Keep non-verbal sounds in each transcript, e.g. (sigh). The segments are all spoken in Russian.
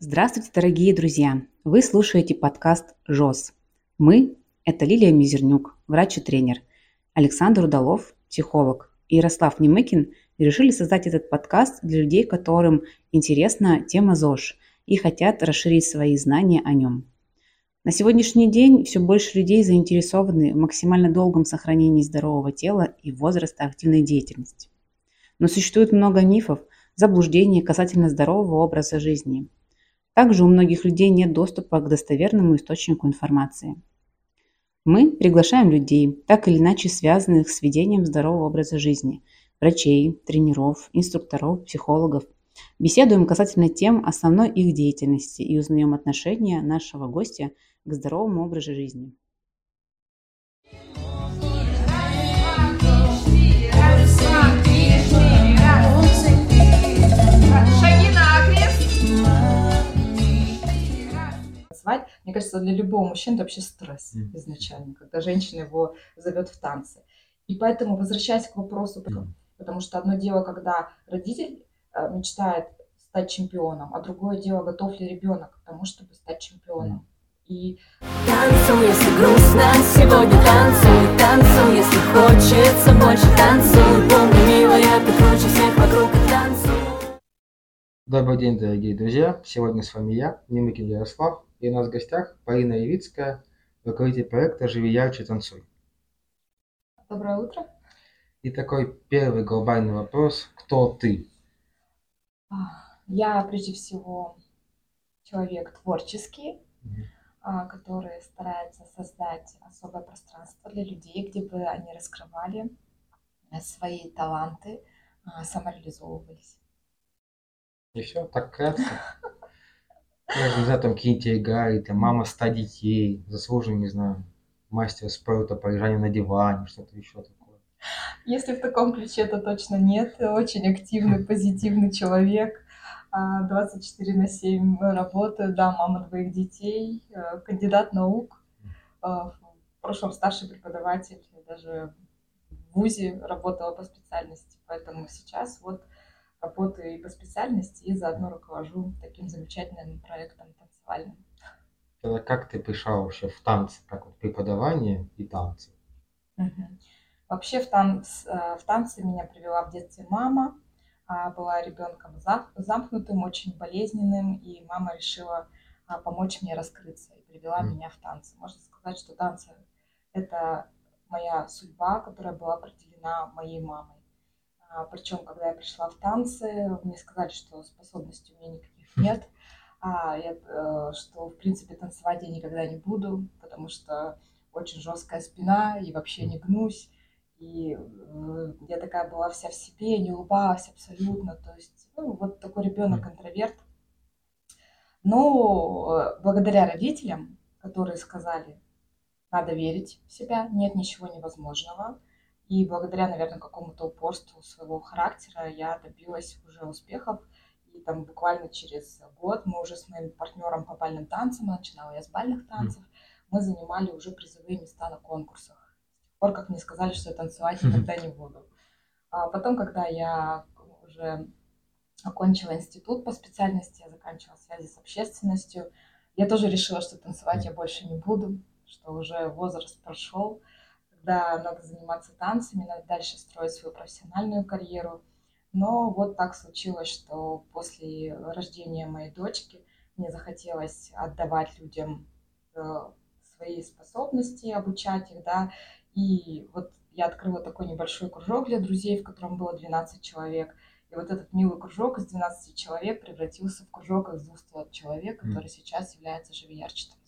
Здравствуйте, дорогие друзья! Вы слушаете подкаст «ЖОС». Мы – это Лилия Мизернюк, врач и тренер, Александр Удалов, психолог, и Ярослав Немыкин решили создать этот подкаст для людей, которым интересна тема ЗОЖ и хотят расширить свои знания о нем. На сегодняшний день все больше людей заинтересованы в максимально долгом сохранении здорового тела и возраста активной деятельности. Но существует много мифов, заблуждений касательно здорового образа жизни – также у многих людей нет доступа к достоверному источнику информации. Мы приглашаем людей, так или иначе связанных с ведением здорового образа жизни, врачей, тренеров, инструкторов, психологов. Беседуем касательно тем основной их деятельности и узнаем отношение нашего гостя к здоровому образу жизни. Танцевать. Мне кажется, для любого мужчины это вообще стресс mm-hmm. изначально, когда женщина его зовет в танцы. И поэтому, возвращаясь к вопросу, mm-hmm. потому что одно дело, когда родитель э, мечтает стать чемпионом, а другое дело, готов ли ребенок к тому, чтобы стать чемпионом. И... Танцуй, если грустно, сегодня танцуй, танцуй, если хочется больше танцуй, помни, милая, ты круче всех вокруг танцуй. Добрый день, дорогие друзья! Сегодня с вами я, Немыкин Ярослав, и у нас в гостях Полина Явицкая, руководитель проекта «Живи ярче, танцуй». Доброе утро. И такой первый глобальный вопрос. Кто ты? Я, прежде всего, человек творческий, mm-hmm. который старается создать особое пространство для людей, где бы они раскрывали свои таланты, а, самореализовывались. И все, так кратко. (laughs) Я не знаю, там какие-нибудь игры, там мама ста детей, заслуженный, не знаю, мастер спорта по лежанию на диване, что-то еще такое. Если в таком ключе, то точно нет. Очень активный, позитивный человек. 24 а, на 7 работаю, да, мама двоих детей, э, кандидат наук, э, в прошлом старший преподаватель, даже в ВУЗе работала по специальности, поэтому сейчас вот работаю и по специальности, и заодно руковожу таким замечательным проектом танцевальным. Тогда как ты пришла вообще в танцы, как вот преподавание и танцы? Угу. Вообще в, танц, э, в танцы меня привела в детстве мама. А, была ребенком замкнутым, очень болезненным, и мама решила а, помочь мне раскрыться и привела mm. меня в танцы. Можно сказать, что танцы – это моя судьба, которая была определена моей мамой. А, Причем, когда я пришла в танцы, мне сказали, что способностей у меня никаких нет, а я, э, что, в принципе, танцевать я никогда не буду, потому что очень жесткая спина и вообще не гнусь. И э, я такая была вся в себе, не улыбалась абсолютно. То есть, ну, вот такой ребенок-интроверт. Но э, благодаря родителям, которые сказали, надо верить в себя, нет ничего невозможного, и благодаря, наверное, какому-то упорству своего характера я добилась уже успехов. И там буквально через год мы уже с моим партнером по бальным танцам, начинала я с бальных танцев, мы занимали уже призовые места на конкурсах. С тех пор, как мне сказали, что я танцевать никогда не буду. А потом, когда я уже окончила институт по специальности, я заканчивала связи с общественностью, я тоже решила, что танцевать я больше не буду, что уже возраст прошел когда надо заниматься танцами, надо дальше строить свою профессиональную карьеру. Но вот так случилось, что после рождения моей дочки мне захотелось отдавать людям э, свои способности, обучать их, да, и вот я открыла такой небольшой кружок для друзей, в котором было 12 человек, и вот этот милый кружок из 12 человек превратился в кружок из 200 человек, который mm. сейчас является живиярчатым.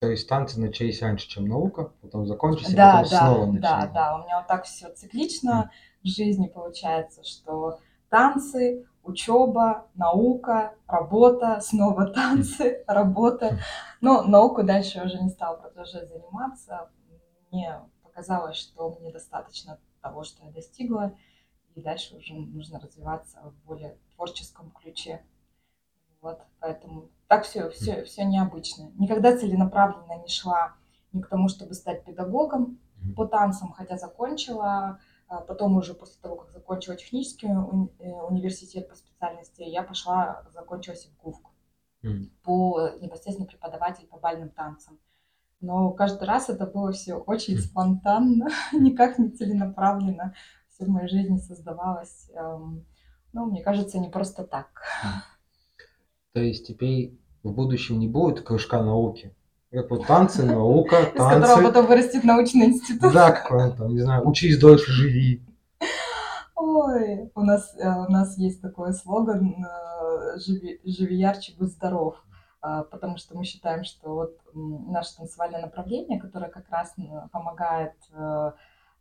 То есть танцы начались раньше, чем наука, потом закончились, да, потом да, снова начались. Да, да, у меня вот так все циклично mm. в жизни получается, что танцы, учеба, наука, работа, снова танцы, (laughs) работа. Но науку дальше я уже не стала продолжать заниматься. Мне показалось, что мне достаточно того, что я достигла, и дальше уже нужно развиваться в более творческом ключе. Вот, поэтому так все, все, все необычно. Никогда целенаправленно не шла ни к тому, чтобы стать педагогом по танцам, хотя закончила. А потом уже после того, как закончила технический уни- э, университет по специальности, я пошла, закончила СИПГУФку. М. по непосредственно преподаватель по бальным танцам. Но каждый раз это было все очень Хм. спонтанно, никак не целенаправленно. Все в моей жизни создавалось, эм, ну, мне кажется, не просто так. То есть теперь в будущем не будет кружка науки? Как вот танцы, наука, (laughs) Из которого танцы. потом вырастет научный институт. Да, какой там, не знаю, учись дольше, живи. Ой, у нас, э, у нас есть такой слоган э, «Живи, живи ярче, будь здоров», А, потому что мы считаем, что вот наше танцевальное направление, которое как раз помогает, э,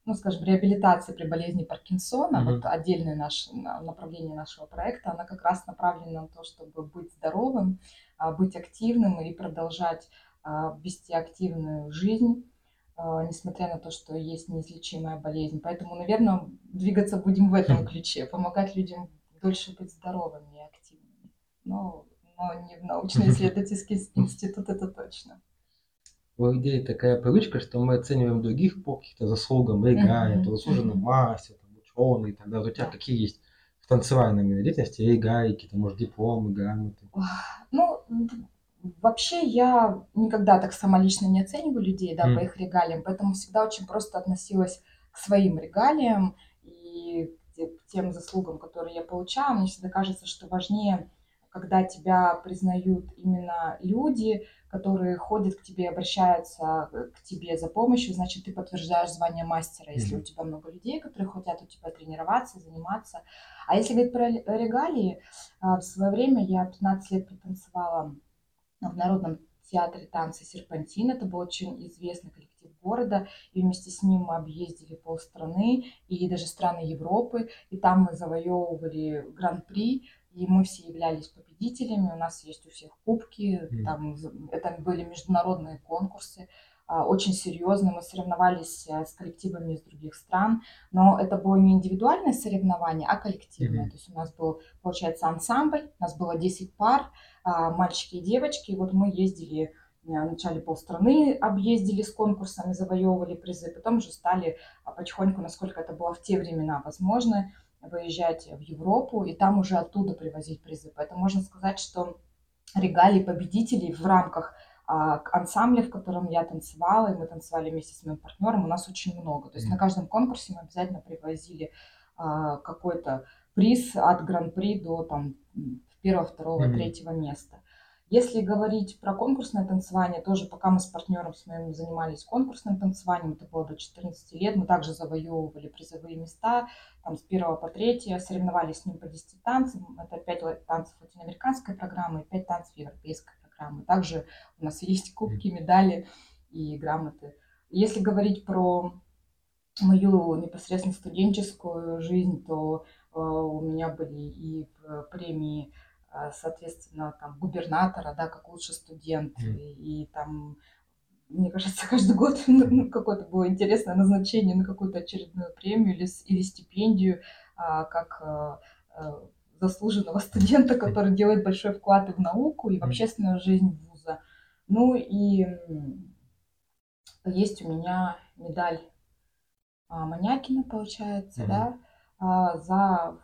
ну, скажем, реабилитации при болезни Паркинсона, Мгм. вот отдельное наше на- направление нашего проекта, оно как раз направлено на то, чтобы быть здоровым, а, быть активным и продолжать а, вести активную жизнь, а, несмотря на то, что есть неизлечимая болезнь. Поэтому, наверное, двигаться будем в этом Хм. ключе, помогать людям дольше быть здоровыми и активными. Но, но не в научно-исследовательский (laughs) институт, это точно. У людей такая привычка, что мы оцениваем других по каким-то заслугам, Мгм, то заслуженный мастер, там, ученый и так далее. У тебя какие есть в танцевальной деятельности регалии, какие-то, может, дипломы, грамоты? Ну, вообще я никогда так сама лично не оцениваю людей, да, М. по их регалиям, поэтому всегда очень просто относилась к своим регалиям и к тем заслугам, которые я получаю. Мне всегда кажется, что важнее, когда тебя признают именно люди, которые ходят к тебе, обращаются э, к тебе за помощью, значит, ты подтверждаешь звание мастера, если Мгм. у тебя много людей, которые хотят у тебя тренироваться, заниматься. А если говорить про ре- регалии, а, В свое время я 15 лет протанцевала в Народном театре танца «Серпантин». Это был очень известный коллектив города. И вместе с ним мы объездили полстраны и даже страны Европы. И там мы завоевывали гран-при. И мы все являлись победителями. У нас есть у всех кубки. Там это были международные конкурсы. а, Очень серьезные. Мы соревновались э, с коллективами из других стран. Но это было не индивидуальное соревнование, а коллективное. Мгм. То есть у нас был, получается, ансамбль. У нас было 10 пар а, мальчики и девочки. И вот мы ездили, а, вначале полстраны объездили с конкурсами, завоевывали призы, потом уже стали а, потихоньку, насколько это было в те времена возможно, выезжать в Европу и там уже оттуда привозить призы. Поэтому можно сказать, что регалий победителей в рамках а, ансамбля, в котором я танцевала, и мы танцевали вместе с моим партнером, у нас очень много. То есть на Мгм. каждом конкурсе мы обязательно привозили а, какой-то приз от гран-при до там первого, второго, Мгм. третьего места. Если говорить про конкурсное танцевание, тоже пока мы с партнером с моим занимались конкурсным танцеванием, это было до 14 лет, мы также завоевывали призовые места, там с первого по третье, соревновались с ним по 10 танцам, это 5 танцев латиноамериканской программы и 5 танцев европейской программы. Также у нас есть кубки, медали и грамоты. Если говорить про мою непосредственно студенческую жизнь, то э, у меня были и э, премии, соответственно, там губернатора, да, как лучший студент, Мгм. и, и там, мне кажется, (laughs) каждый год ну, какое-то было интересное назначение на какую-то очередную премию или, или стипендию, а, как э, э, заслуженного (laughs) студента, который делает большой вклад и в науку, и в общественную жизнь вуза. Ну и есть у меня медаль а, Манякина, получается, Мгм. да, а, за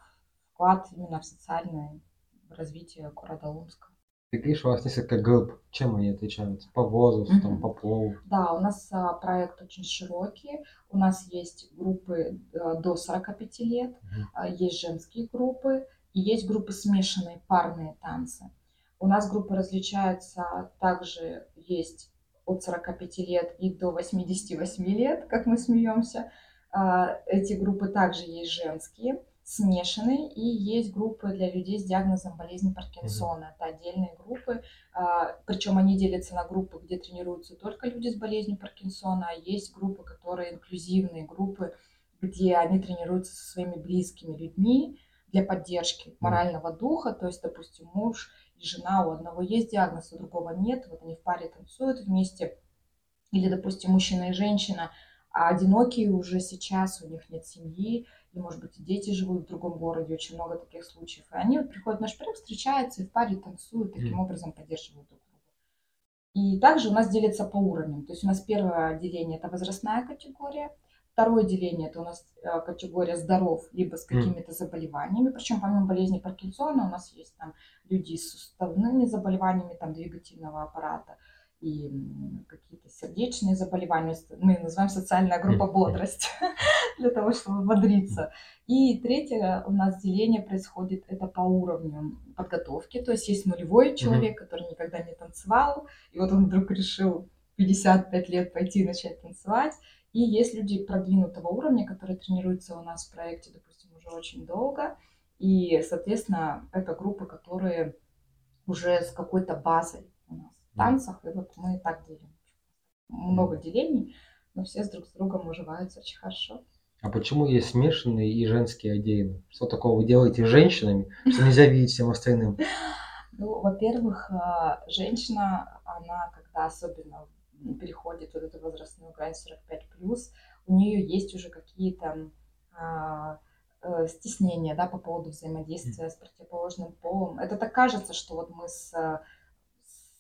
вклад именно в социальное развитие города Омска. Ты говоришь, у вас несколько групп. Чем они отличаются? По возрасту, там, Мгм. по полу? Да, у нас а, проект очень широкий. У нас есть группы а, до 45 лет, Мгм. а, есть женские группы и есть группы смешанные, парные танцы. У нас группы различаются, также есть от 45 лет и до 88 лет, как мы смеемся. А, Эти группы также есть женские, смешанные, и есть группы для людей с диагнозом болезни Паркинсона. Это отдельные группы, причем они делятся на группы, где тренируются только люди с болезнью Паркинсона, а есть группы, которые инклюзивные группы, где они тренируются со своими близкими людьми для поддержки морального духа. То есть, допустим, муж и жена, у одного есть диагноз, у другого нет. Вот они в паре танцуют вместе. Или, допустим, мужчина и женщина, а одинокие уже сейчас, у них нет семьи, и, может быть, дети живут в другом городе, очень много таких случаев. И они вот приходят в наш проект, встречаются и в паре танцуют, таким Мгм. образом поддерживают друг друга. И также у нас делится по уровням. То есть у нас первое отделение – это возрастная категория, Второе деление это у нас э, категория здоров, либо с какими-то заболеваниями. Причем помимо болезни Паркинсона у нас есть там люди с суставными заболеваниями, там двигательного аппарата и какие-то сердечные заболевания. Мы называем социальная группа бодрость (laughs) для того, чтобы бодриться. И третье у нас деление происходит это по уровню подготовки. То есть есть нулевой человек, который никогда не танцевал, и вот он вдруг решил 55 лет пойти и начать танцевать. И есть люди продвинутого уровня, которые тренируются у нас в проекте, допустим, уже очень долго. И, соответственно, это группы, которые уже с какой-то базой в танцах. И вот мы так делим. Много делений, но все с друг с другом уживаются очень хорошо. А почему есть смешанные и женские отдельно? Что такого вы делаете с женщинами, что нельзя видеть всем остальным? (laughs) Ну, во-первых, а, женщина, она, когда особенно переходит вот эту возрастную грань 45 плюс, у нее есть уже какие-то а, э, стеснения, да, по поводу взаимодействия с противоположным полом. Это так кажется, что вот мы с,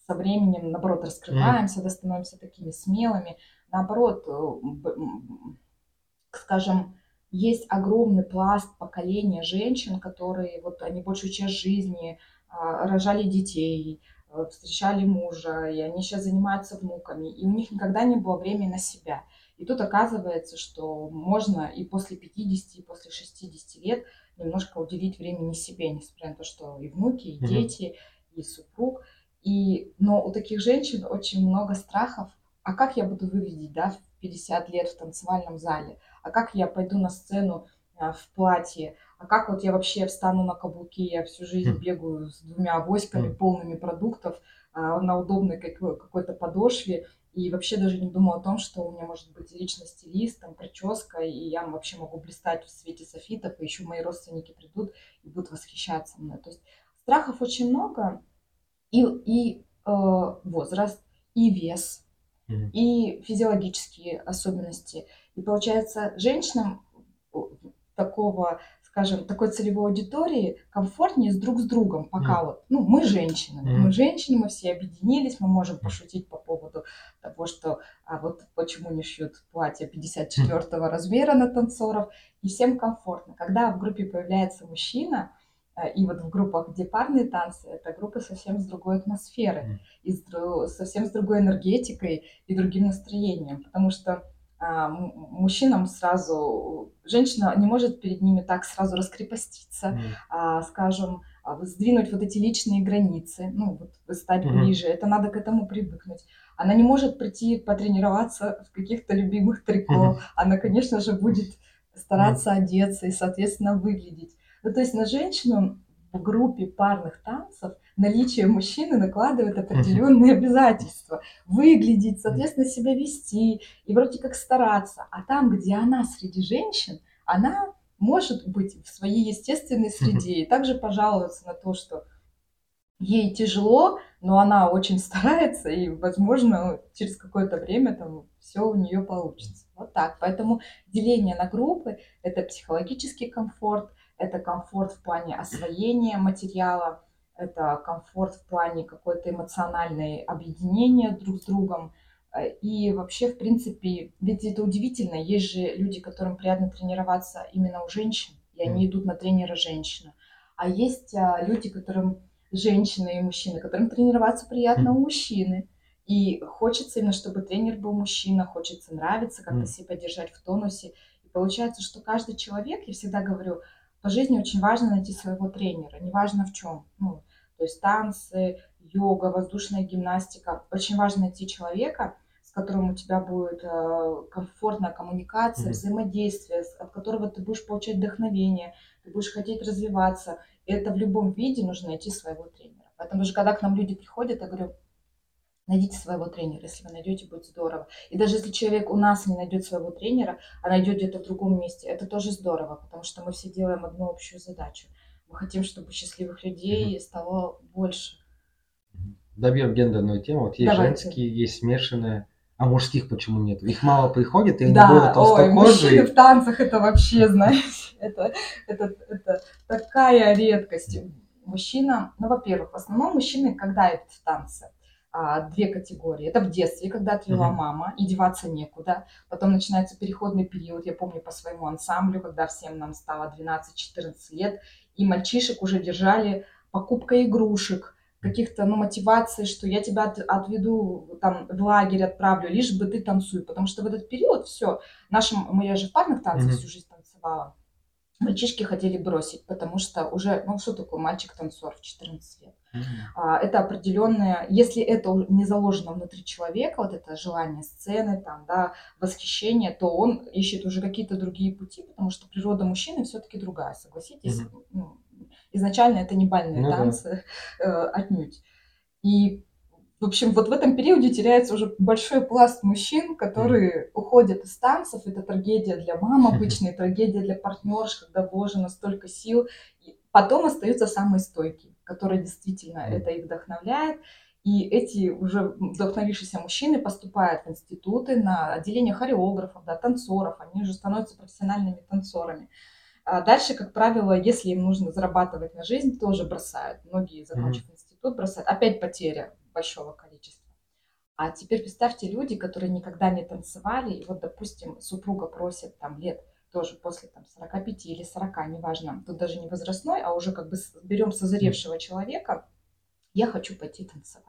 со временем, наоборот, раскрываемся, да, становимся такими смелыми. Наоборот, э, скажем, есть огромный пласт поколения женщин, которые вот они большую часть жизни а, рожали детей, Э, встречали мужа, и они сейчас занимаются внуками, и у них никогда не было времени на себя. И тут оказывается, что можно и после 50, и после 60 лет немножко уделить времени себе, несмотря на то, что и внуки, и дети, и супруг. И, но у таких женщин очень много страхов. А как я буду выглядеть, да, в 50 лет в танцевальном зале? А как я пойду на сцену а, в платье? а как вот я вообще встану на каблуки, я всю жизнь хм. бегаю с двумя авоськами хм. полными продуктов а, на удобной какой-то подошве, и вообще даже не думала о том, что у меня может быть личный стилист, там, прическа, и я вообще могу блистать в свете софитов, и еще мои родственники придут и будут восхищаться мной. То есть страхов очень много, и, и э, возраст, и вес, mm-hmm. и физиологические особенности. И получается, женщинам такого скажем, такой целевой аудитории комфортнее с друг с другом, пока mm. вот, ну, мы женщины, mm. мы женщины, мы все объединились, мы можем пошутить по поводу того, что, а вот почему не шьют платье 54 размера на танцоров, и всем комфортно. Когда в группе появляется мужчина, э, и вот в группах, где парные танцы, это группы совсем с другой атмосферой, mm. и с, совсем с другой энергетикой и другим настроением, потому что а, мужчинам сразу, женщина не может перед ними так сразу раскрепоститься, mm. а, скажем, а, сдвинуть вот эти личные границы, ну, вот стать mm-hmm. ближе, это надо к этому привыкнуть. Она не может прийти потренироваться в каких-то любимых трико, mm-hmm. она, конечно же, будет стараться mm-hmm. одеться и, соответственно, выглядеть. Ну, то есть на женщину в группе парных танцев наличие мужчины накладывает определенные обязательства. Выглядеть, соответственно, себя вести и вроде как стараться. А там, где она среди женщин, она может быть в своей естественной среде и также пожаловаться на то, что ей тяжело, но она очень (laughs) старается, и, возможно, через какое-то время там все у нее получится. Вот так. Поэтому деление на группы – это психологический комфорт, это комфорт в плане освоения материала, это комфорт в плане какой-то эмоциональной объединения друг с другом. И вообще, в принципе, ведь это удивительно, есть же люди, которым приятно тренироваться именно у женщин, и они идут на тренера женщина. А есть а, люди, которым женщины и мужчины, которым тренироваться приятно у мужчины. И хочется именно, чтобы тренер был мужчина, хочется нравиться, как-то себя держать в тонусе. И получается, что каждый человек, я всегда говорю, по жизни очень важно найти своего тренера, неважно в чем. Ну, то есть танцы, йога, воздушная гимнастика. Очень важно найти человека, с которым у тебя будет э, комфортная коммуникация, mm-hmm. взаимодействие, от которого ты будешь получать вдохновение, ты будешь хотеть развиваться. И это в любом виде нужно найти своего тренера. Поэтому даже когда к нам люди приходят, я говорю, найдите своего тренера. Если вы найдете, будет здорово. И даже если человек у нас не найдет своего тренера, а найдет где-то в другом месте, это тоже здорово, потому что мы все делаем одну общую задачу. Мы хотим, чтобы счастливых людей стало больше. Добьем гендерную тему. Вот есть Давайте. женские, есть смешанные. А мужских почему нет? Их мало приходит, и да, было толстокожие. Ой, мужчины в танцах это вообще, (laughs) знаете, это, это, это такая редкость. Мужчина, ну, во-первых, в основном мужчины, когда идут в танцы, а, две категории. Это в детстве, когда отвела mm-hmm. мама, и деваться некуда. Потом начинается переходный период, я помню по своему ансамблю, когда всем нам стало 12-14 лет, и мальчишек уже держали покупка игрушек, каких-то, ну, мотиваций, что я тебя от, отведу там в лагерь, отправлю, лишь бы ты танцуй. Потому что в этот период все, нашим, мы я же в парных танцах mm-hmm. всю жизнь танцевала, мальчишки хотели бросить, потому что уже, ну, что такое мальчик-танцор в 14 лет? Mm-hmm. Это определенное, если это не заложено внутри человека, вот это желание сцены, там, да, восхищение, то он ищет уже какие-то другие пути, потому что природа мужчины все-таки другая, согласитесь? Mm-hmm. Ну, изначально это не бальные ну, танцы да. э, отнюдь. И, в общем, вот в этом периоде теряется уже большой пласт мужчин, которые mm. уходят из танцев. Это трагедия для мам (laughs) обычная, трагедия для партнерш, когда вложено столько сил. И потом остаются самые стойкие которые действительно это их вдохновляет. И эти уже вдохновившиеся мужчины поступают в институты на отделение хореографов, да, танцоров, они уже становятся профессиональными танцорами. А дальше, как правило, если им нужно зарабатывать на жизнь, тоже бросают. Многие, закончив mm-hmm. институт, бросают. Опять потеря большого количества. А теперь представьте люди, которые никогда не танцевали, и вот, допустим, супруга просит там лет тоже после там 45 или 40, неважно, тут даже не возрастной, а уже как бы берем созревшего человека, я хочу пойти танцевать.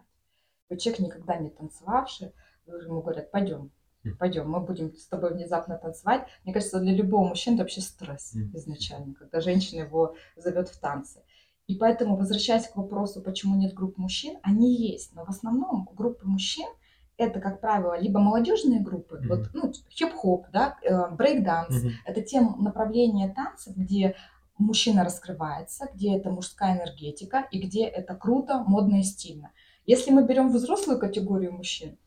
Вот человек, никогда не танцевавший, ему говорят, пойдем, пойдем, мы будем с тобой внезапно танцевать. Мне кажется, для любого мужчины это вообще стресс изначально, когда женщина его зовет в танцы. И поэтому, возвращаясь к вопросу, почему нет групп мужчин, они есть, но в основном группы мужчин – это, как правило, либо молодежные группы, mm-hmm. вот, ну, хип-хоп, да, брейк-данс, mm-hmm. это те направления танцев, где мужчина раскрывается, где это мужская энергетика и где это круто, модно и стильно. Если мы берем взрослую категорию мужчин,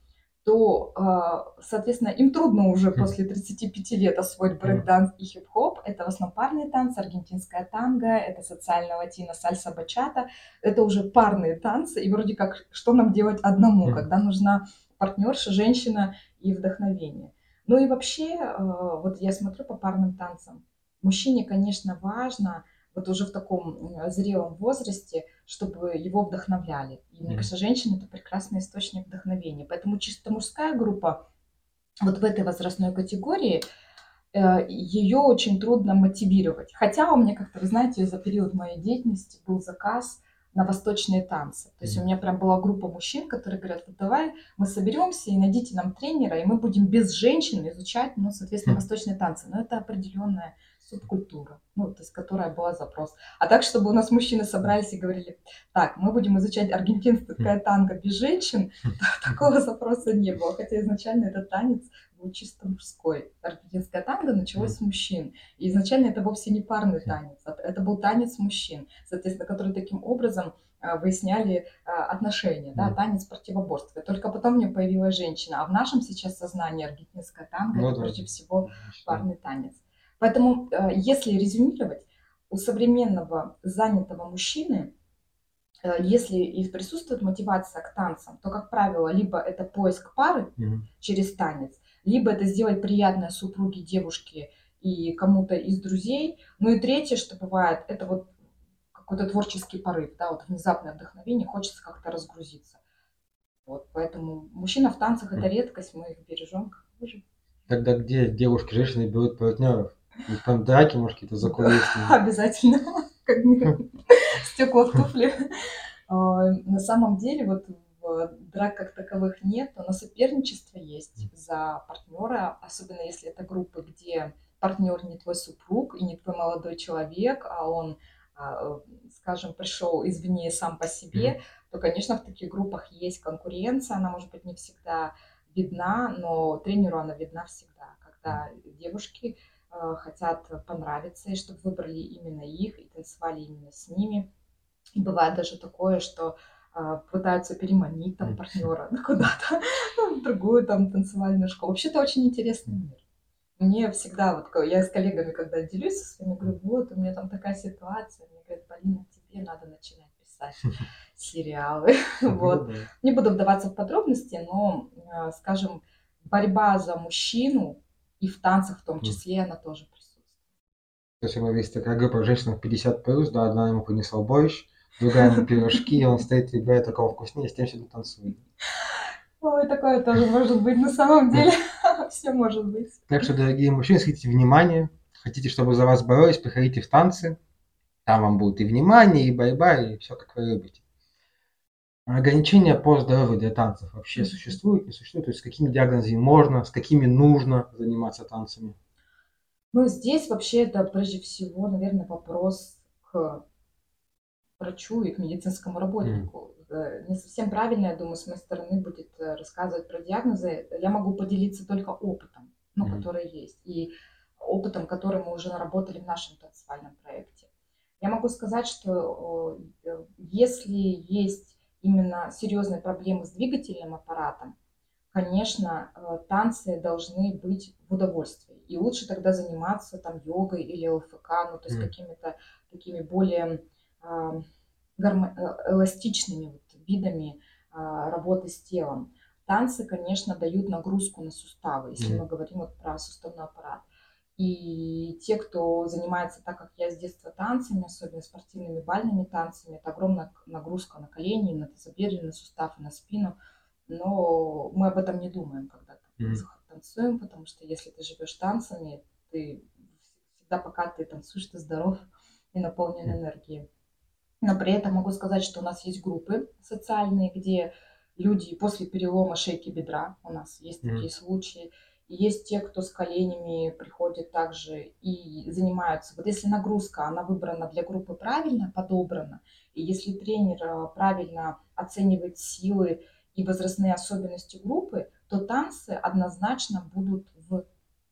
то, а, соответственно, им трудно уже после 35 лет освоить брейк-данс и хип-хоп. Это в основном парные танцы, аргентинская танго, это социальная латина, сальса, бачата. Это уже парные танцы, и вроде как, что нам делать одному, когда нужна партнерша, женщина и вдохновение. Ну и вообще, э, вот я смотрю по парным танцам. Мужчине, конечно, важно вот уже в таком зрелом возрасте, чтобы его вдохновляли. И мне кажется, женщина это прекрасный источник вдохновения. Поэтому чисто мужская группа вот в этой возрастной категории э, ее очень трудно мотивировать. Хотя у меня как-то, вы знаете, за период моей деятельности был заказ на восточные танцы. То есть у меня прям была группа мужчин, которые говорят, вот давай мы соберемся и найдите нам тренера, и мы будем без женщин изучать, ну, соответственно, восточные танцы. Но это определенная субкультура, ну, то есть которая была запрос. А так, чтобы у нас мужчины собрались и говорили, так, мы будем изучать аргентинское танго без женщин, (laughs) такого запроса не было. Хотя изначально этот танец был чисто мужской. Аргентинское танго началось с мужчин. И изначально это вовсе не парный танец, а это был танец мужчин, соответственно, которые таким образом а, выясняли а, отношения, да, танец противоборства. только потом мне появилась женщина. А в нашем сейчас сознании аргентинское танго ну, это да. прежде всего парный танец. Поэтому, если резюмировать, у современного занятого мужчины, если и присутствует мотивация к танцам, то, как правило, либо это поиск пары mm через танец, либо это сделать приятное супруге, девушке и кому-то из друзей. Ну и третье, что бывает, это вот какой-то творческий порыв, да, вот внезапное вдохновение, хочется как-то разгрузиться. Вот, поэтому мужчина в танцах это редкость, мы их бережем как можем. Тогда где девушки, женщины берут партнеров? И там драки, может, какие-то закулисные? (laughs) Обязательно. (laughs) Как (laughs) стекла в туфли. А, на самом деле, вот драк как таковых нет, но соперничество есть за партнера, особенно если это группы, где партнер не твой супруг и не твой молодой человек, а он, а, скажем, пришел извне сам по себе, то, конечно, в таких группах есть конкуренция, она может быть не всегда видна, но тренеру она видна всегда, когда девушки а, хотят понравиться, и чтобы выбрали именно их и танцевали именно с ними. И бывает даже такое, что пытаются переманить там партнера (laughs) куда-то, ну, в другую там танцевальную школу. Вообще это очень интересный мир. Мне всегда, вот я с коллегами, когда делюсь со своими, говорю, вот, у меня там такая ситуация, мне говорят, Полина, тебе надо начинать писать (laughs) сериалы. (laughs) вот. Не буду вдаваться в подробности, но, а, скажем, борьба за мужчину и в танцах в том числе, она тоже присутствует. То есть, есть такая группа женщин 50 плюс, да, одна ему принесла борщ, другая на пирожки, он стоит, выбирает, у кого вкуснее, с тем всегда танцует. Ой, такое тоже может быть на самом деле. (laughs) Все может быть. Так что, дорогие мужчины, хотите внимания, хотите, чтобы за вас боролись, приходите в танцы. Там вам будет и внимание, и борьба, и все, как вы любите. Ограничения по здоровью для танцев вообще существуют, не существуют? То есть с какими диагнозами можно, с какими нужно заниматься танцами? Ну, здесь вообще это прежде всего, наверное, вопрос к врачу и к медицинскому работнику. Э, Не совсем правильно, я думаю, с моей стороны будет э, рассказывать про диагнозы. Я могу поделиться только опытом, ну, Мгм. который есть, и опытом, который мы уже наработали в нашем танцевальном проекте. Я могу сказать, что э, если есть именно серьезные проблемы с двигательным аппаратом, конечно, танцы должны быть в удовольствии. И лучше тогда заниматься там йогой или ЛФК, ну, то есть Мгм. какими-то такими более э, эластичными вот видами а, работы с телом. Танцы, конечно, дают нагрузку на суставы, если Мгм. мы говорим вот про суставной аппарат. И те, кто занимается так, как я с детства танцами, особенно спортивными бальными танцами, это огромная нагрузка на колени, на тазобедренный сустав, и на спину. Но мы об этом не думаем, когда Мгм. танцуем, потому что если ты живешь танцами, ты всегда, пока ты танцуешь, ты здоров и наполнен Мгм. энергией. Но при этом могу сказать, что у нас есть группы социальные, где люди после перелома шейки бедра, у нас есть Мгм. такие случаи, и есть те, кто с коленями приходит также и занимаются. Вот если нагрузка, она выбрана для группы правильно, подобрана, и если тренер э, правильно оценивает силы и возрастные особенности группы, то танцы однозначно будут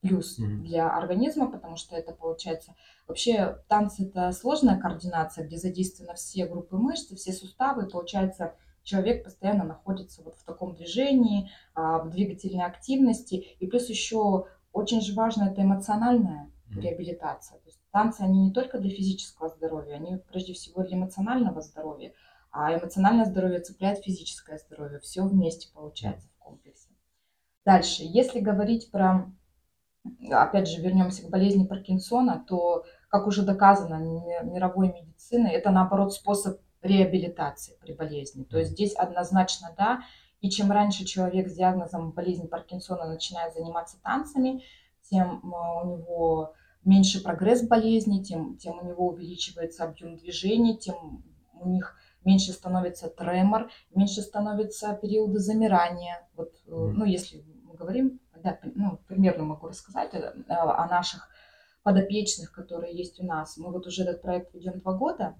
плюс Мгм. для организма, потому что это получается Вообще танцы это сложная координация, где задействованы все группы мышц, и все суставы. Получается, человек постоянно находится вот в таком движении, а, в двигательной активности. И плюс еще очень же важно это эмоциональная Мгм. реабилитация. То есть танцы, они не только для физического здоровья, они прежде всего для эмоционального здоровья. А эмоциональное здоровье цепляет физическое здоровье. Все вместе получается в комплексе. Дальше, если говорить про опять же, вернемся к болезни Паркинсона, то, как уже доказано ми- мировой медициной, это, наоборот, способ реабилитации при болезни. То есть здесь однозначно да. И чем раньше человек с диагнозом болезни Паркинсона начинает заниматься танцами, тем а, у него меньше прогресс болезни, тем, тем у него увеличивается объем движений, тем у них меньше становится тремор, меньше становится периоды замирания. Вот, э, ну, если мы говорим, да, ну, примерно могу рассказать э, о наших подопечных, которые есть у нас. Мы вот уже этот проект ведем два года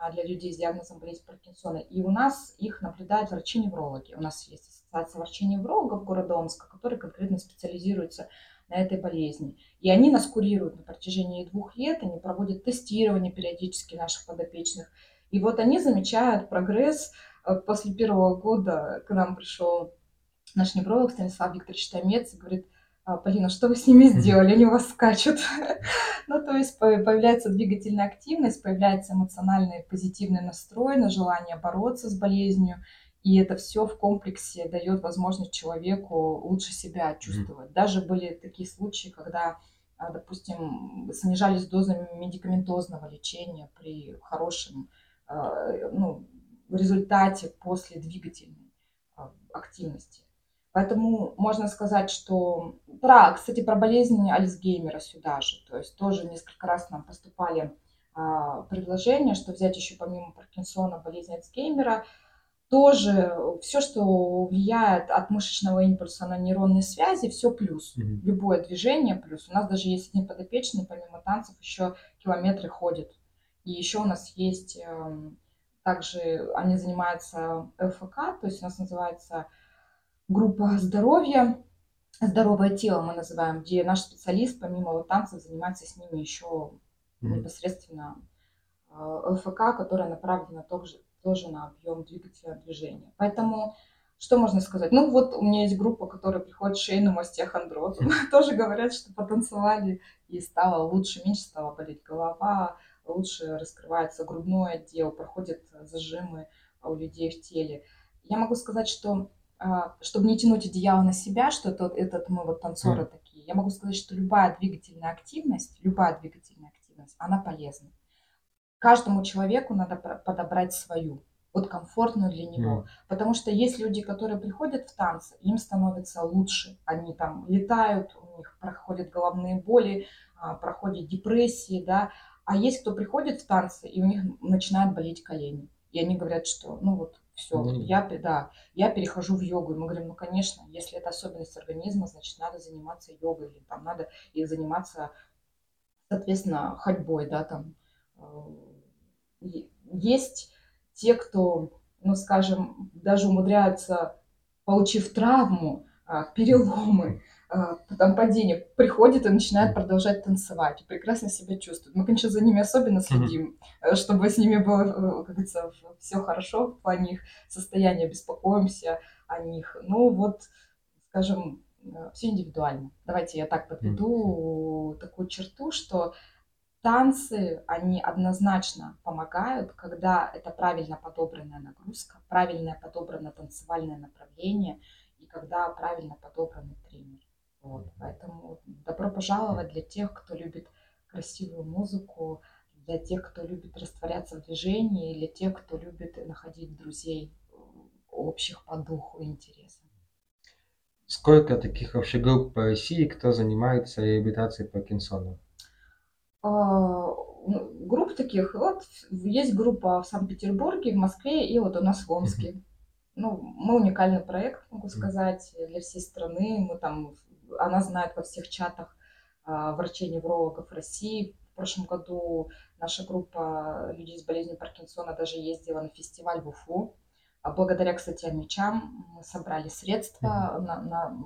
а, для людей с диагнозом болезни Паркинсона, и у нас их наблюдают врачи-неврологи. У нас есть ассоциация врачей-неврологов города Омска, которые конкретно специализируются на этой болезни. И они нас курируют на протяжении двух лет, они проводят тестирование периодически наших подопечных. И вот они замечают прогресс. Э, После первого года к нам пришел наш невролог Станислав Викторович Томец и говорит, «А, Полина, что вы с ними сделали? Они у вас скачут. (laughs) Ну, то есть по- появляется двигательная активность, появляется эмоциональный позитивный настрой на желание бороться с болезнью. И это все в комплексе дает возможность человеку лучше себя чувствовать. Даже были такие случаи, когда, а, допустим, снижались дозы медикаментозного лечения при хорошем а, ну, результате после двигательной активности. Поэтому можно сказать, что... Про, кстати, про болезнь Альцгеймера сюда же. То есть тоже несколько раз нам поступали а, предложения, что взять еще помимо Паркинсона болезнь Альцгеймера. Тоже все, что влияет от мышечного импульса на нейронные связи, все плюс. Мгм. Любое движение плюс. У нас даже есть один подопечный, помимо танцев, еще километры ходит. И еще у нас есть эм, также они занимаются ЛФК, то есть у нас называется группа здоровья, здоровое тело мы называем, где наш специалист помимо вот танцев занимается с ними еще Мгм. непосредственно э, ЛФК, которая направлена тоже, тоже на объем двигательного движения. Поэтому что можно сказать? Ну вот у меня есть группа, которая приходит с шейным остеохондрозом. (laughs) Тоже говорят, что потанцевали и стало лучше, меньше стала болеть голова, лучше раскрывается грудной отдел, проходят зажимы у людей в теле. Я могу сказать, что чтобы не тянуть одеяло на себя, что это, этот мы вот танцоры Мгм. такие, я могу сказать, что любая двигательная активность, любая двигательная активность, она полезна. каждому человеку надо подобрать свою, вот комфортную для него. Mm. Потому что есть люди, которые приходят в танцы, им становится лучше. Они там летают, у них проходят головные боли, а, проходят депрессии, да. А есть кто приходит в танцы, и у них начинают болеть колени. И они говорят, что ну вот все, mm. я, да, я перехожу в йогу. И мы говорим, ну, конечно, если это особенность организма, значит, надо заниматься йогой, или там надо и заниматься, соответственно, ходьбой, да, там. Э, есть те, кто, ну, скажем, даже умудряются, получив травму, а, переломы, а, там падение, приходит и начинает продолжать танцевать, прекрасно себя чувствует. Мы, конечно, за ними особенно следим, mm-hmm. чтобы с ними было, э, как говорится, все хорошо в плане их состояния, беспокоимся о них. Ну вот, скажем, э, все индивидуально. Давайте я так подведу mm-hmm. такую черту, что танцы, они однозначно помогают, когда это правильно подобранная нагрузка, правильное подобранное танцевальное направление и когда правильно подобранный тренер. Вот, поэтому добро пожаловать для тех, кто любит красивую музыку, для тех, кто любит растворяться в движении, для тех, кто любит находить друзей общих по духу и интересам. Сколько таких вообще групп по России, кто занимается реабилитацией Паркинсона? А, ну, групп таких, вот есть группа в Санкт-Петербурге, в Москве и вот у нас в Омске. Ну, мы уникальный проект, могу сказать, для всей страны. Мы там она знает во всех чатах а, врачей-неврологов России. В прошлом году наша группа людей с болезнью Паркинсона даже ездила на фестиваль в Уфу. А благодаря, кстати, мечам мы собрали средства. На, на,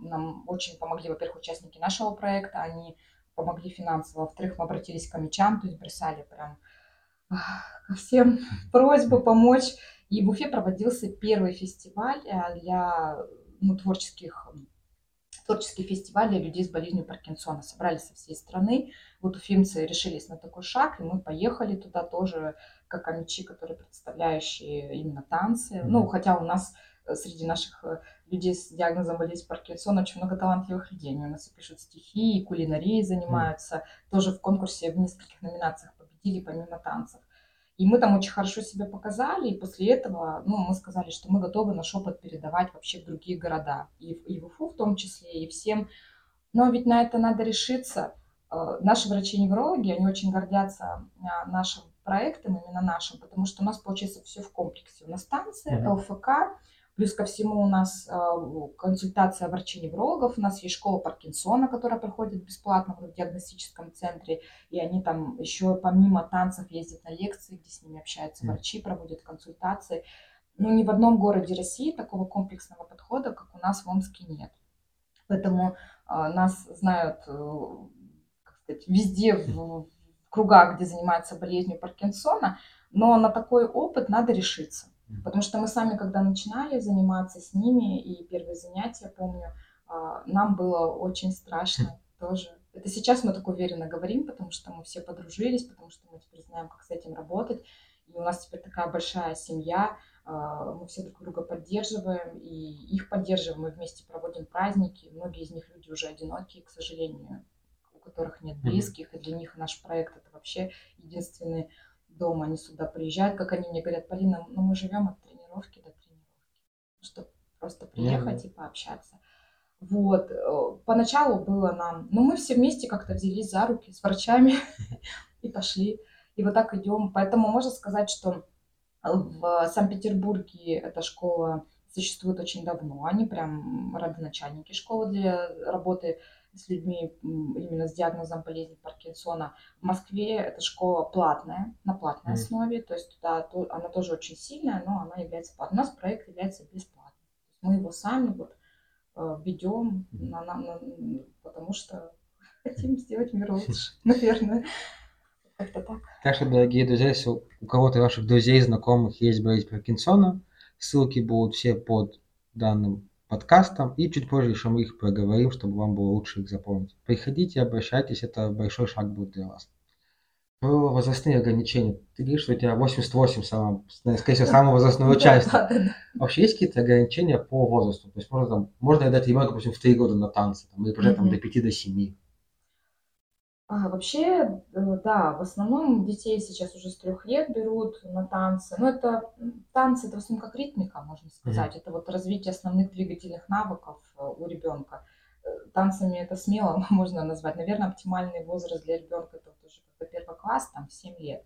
нам очень помогли, во-первых, участники нашего проекта. Они помогли финансово. Во-вторых, мы обратились к мечам, то есть бросали прям ко всем (laughs) просьбу помочь. И в Уфе проводился первый фестиваль э, для ну, творческих творческий фестиваль для людей с болезнью Паркинсона. Собрались со всей страны. Вот уфимцы решились на такой шаг, и мы поехали туда тоже, как амичи, которые представляющие именно танцы. Mm-hmm. Ну, хотя у нас э, среди наших э, людей с диагнозом болезни Паркинсона очень много талантливых людей. Они у нас и пишут стихи, и кулинарией занимаются. Mm-hmm. Тоже в конкурсе в нескольких номинациях победили помимо танцев. И мы там очень хорошо себя показали, и после этого, ну, мы сказали, что мы готовы наш опыт передавать вообще в другие города, и, и в Уфу в том числе, и всем. Но ведь на это надо решиться. Э, наши врачи-неврологи, они очень гордятся а, нашим проектом, именно нашим, потому что у нас получается все в комплексе. У нас станция. ЛФК, Плюс ко всему у нас а, консультация врачей-неврологов, у нас есть школа Паркинсона, которая проходит бесплатно в диагностическом центре, и они там еще помимо танцев ездят на лекции, где с ними общаются врачи, проводят консультации. Но ни в одном городе России такого комплексного подхода, как у нас в Омске, нет. Поэтому а, нас знают, э, как сказать, везде в кругах, где занимаются болезнью Паркинсона, но на такой опыт надо решиться. Потому что мы сами, когда начинали заниматься с ними, и первые занятия, помню, а, нам было очень страшно тоже. Это сейчас мы так уверенно говорим, потому что мы все подружились, потому что мы теперь знаем, как с этим работать. И у нас теперь такая большая семья, а, мы все друг друга поддерживаем, и их поддерживаем, мы вместе проводим праздники. Многие из них люди уже одинокие, к сожалению, у которых нет близких, и для них наш проект это вообще единственный дома, они сюда приезжают, как они мне говорят, Полина, ну мы живем от тренировки до тренировки, чтобы просто приехать mm-hmm. и пообщаться. Вот, э, поначалу было нам, ну мы все вместе как-то взялись за руки с врачами (laughs) и пошли, и вот так идем. Поэтому можно сказать, что в Санкт-Петербурге эта школа существует очень давно, они прям родоначальники школы для работы с людьми именно с диагнозом болезни Паркинсона. В Москве эта школа платная, на платной mm. основе, то есть туда то, она тоже очень сильная, но она является платной. У нас проект является бесплатным. Мы его сами вот э, ведем, mm. на, на, на, потому что (laughs) хотим сделать мир лучше, наверное. Как-то так. Так что, дорогие друзья, если у кого-то ваших друзей, знакомых есть болезнь Паркинсона, ссылки будут все под данным подкастам, и чуть позже еще мы их проговорим, чтобы вам было лучше их запомнить. Приходите, обращайтесь, это большой шаг будет для вас. Про возрастные ограничения. Ты говоришь, что у тебя 88, самое, скорее всего, самое возрастное участие. (laughs) Вообще есть какие-то ограничения по возрасту? То есть можно, там, можно дать ребенку, допустим, в 3 года на танцы, там, или уже там, до 5 до 7? А, вообще, э, да, в основном детей сейчас уже с трех лет берут на танцы. Но это танцы, это в основном как ритмика, можно сказать. Mm-hmm. Это вот развитие основных двигательных навыков э, у ребенка. Э, танцами это смело (laughs) можно назвать. Наверное, оптимальный возраст для ребенка это вот уже как первый класс, там 7 лет.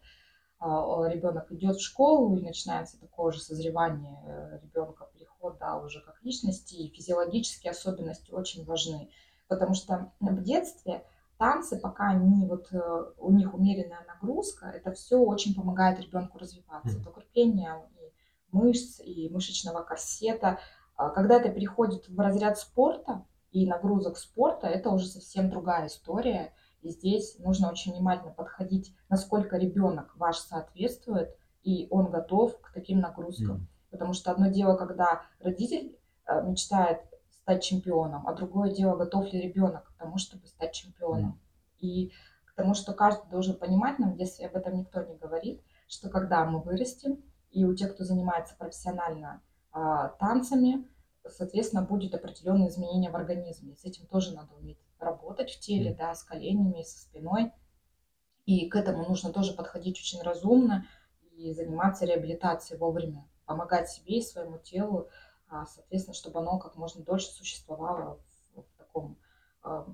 А, ребенок идет в школу и начинается такое же созревание ребенка, переход, да, уже как личности, и физиологические особенности очень важны. Потому что в детстве танцы, пока они вот э, у них умеренная нагрузка, это все очень помогает ребенку развиваться. Это укрепление и мышц, и мышечного корсета. А когда это переходит в разряд спорта и нагрузок спорта, это уже совсем другая история. И здесь нужно очень внимательно подходить, насколько ребенок ваш соответствует, и он готов к таким нагрузкам. Mm. Потому что одно дело, когда родитель э, мечтает стать чемпионом, а другое дело, готов ли ребенок к тому, чтобы стать чемпионом. И к тому, что каждый должен понимать, нам в детстве об этом никто не говорит, что когда мы вырастем, и у тех, кто занимается профессионально а, танцами, соответственно, будет определенные изменения в организме. С этим тоже надо уметь работать в теле, да, с коленями, со спиной. И к этому нужно тоже подходить очень разумно и заниматься реабилитацией вовремя, помогать себе и своему телу соответственно, чтобы оно как можно дольше существовало в, в таком а,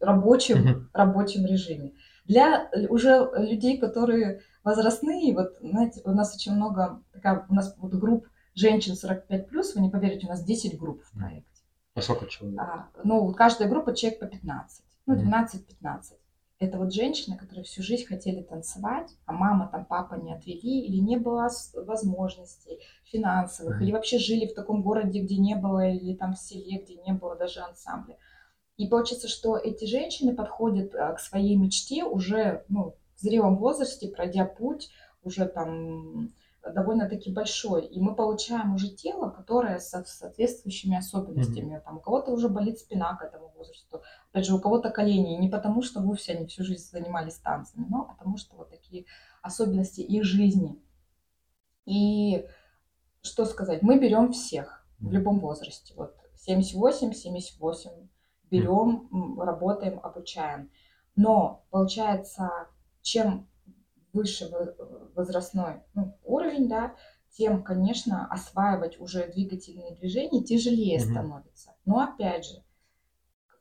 рабочем, рабочем режиме. Для уже людей, которые возрастные, вот, знаете, у нас очень много, такая, у нас вот групп женщин 45+, вы не поверите, у нас 10 групп в проекте. А сколько человек? А, ну, каждая группа человек по 15, ну, 12-15 это вот женщины, которые всю жизнь хотели танцевать, а мама там, папа не отвели, или не было возможностей финансовых, или вообще жили в таком городе, где не было, или там в селе, где не было даже ансамбля. И получается, что эти женщины подходят а, к своей мечте уже ну, в зрелом возрасте, пройдя путь, уже там довольно-таки большой. И мы получаем уже тело, которое со соответствующими особенностями. Mm-hmm. Там, у кого-то уже болит спина к этому возрасту, опять же, у кого-то колени. Не потому, что вовсе они всю жизнь занимались танцами, но потому что вот такие особенности их жизни. И что сказать, мы берем всех в любом возрасте. Вот 78, 78 берем, работаем, обучаем. Но получается, чем выше возрастной ну, уровень, да, тем, конечно, осваивать уже двигательные движения тяжелее mm-hmm. становится. Но опять же,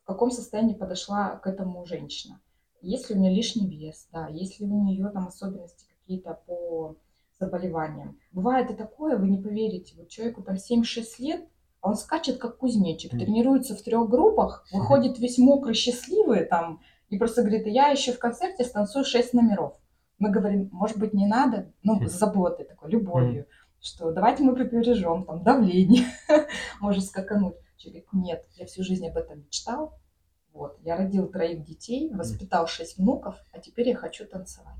в каком состоянии подошла к этому женщина? Если у нее лишний вес, да, если у нее там особенности какие-то по заболеваниям. Бывает и такое, вы не поверите, вот человеку там 7-6 лет, а он скачет как кузнечик, mm. тренируется в трех группах, выходит весь мокрый, счастливый там, и просто говорит, я еще в концерте станцую 6 номеров мы говорим, может быть, не надо, ну, с заботой такой, любовью, что давайте мы побережем, там, давление, (laughs) может скакануть. Человек, нет, я всю жизнь об этом мечтал, вот, я родил троих детей, воспитал шесть внуков, а теперь я хочу танцевать.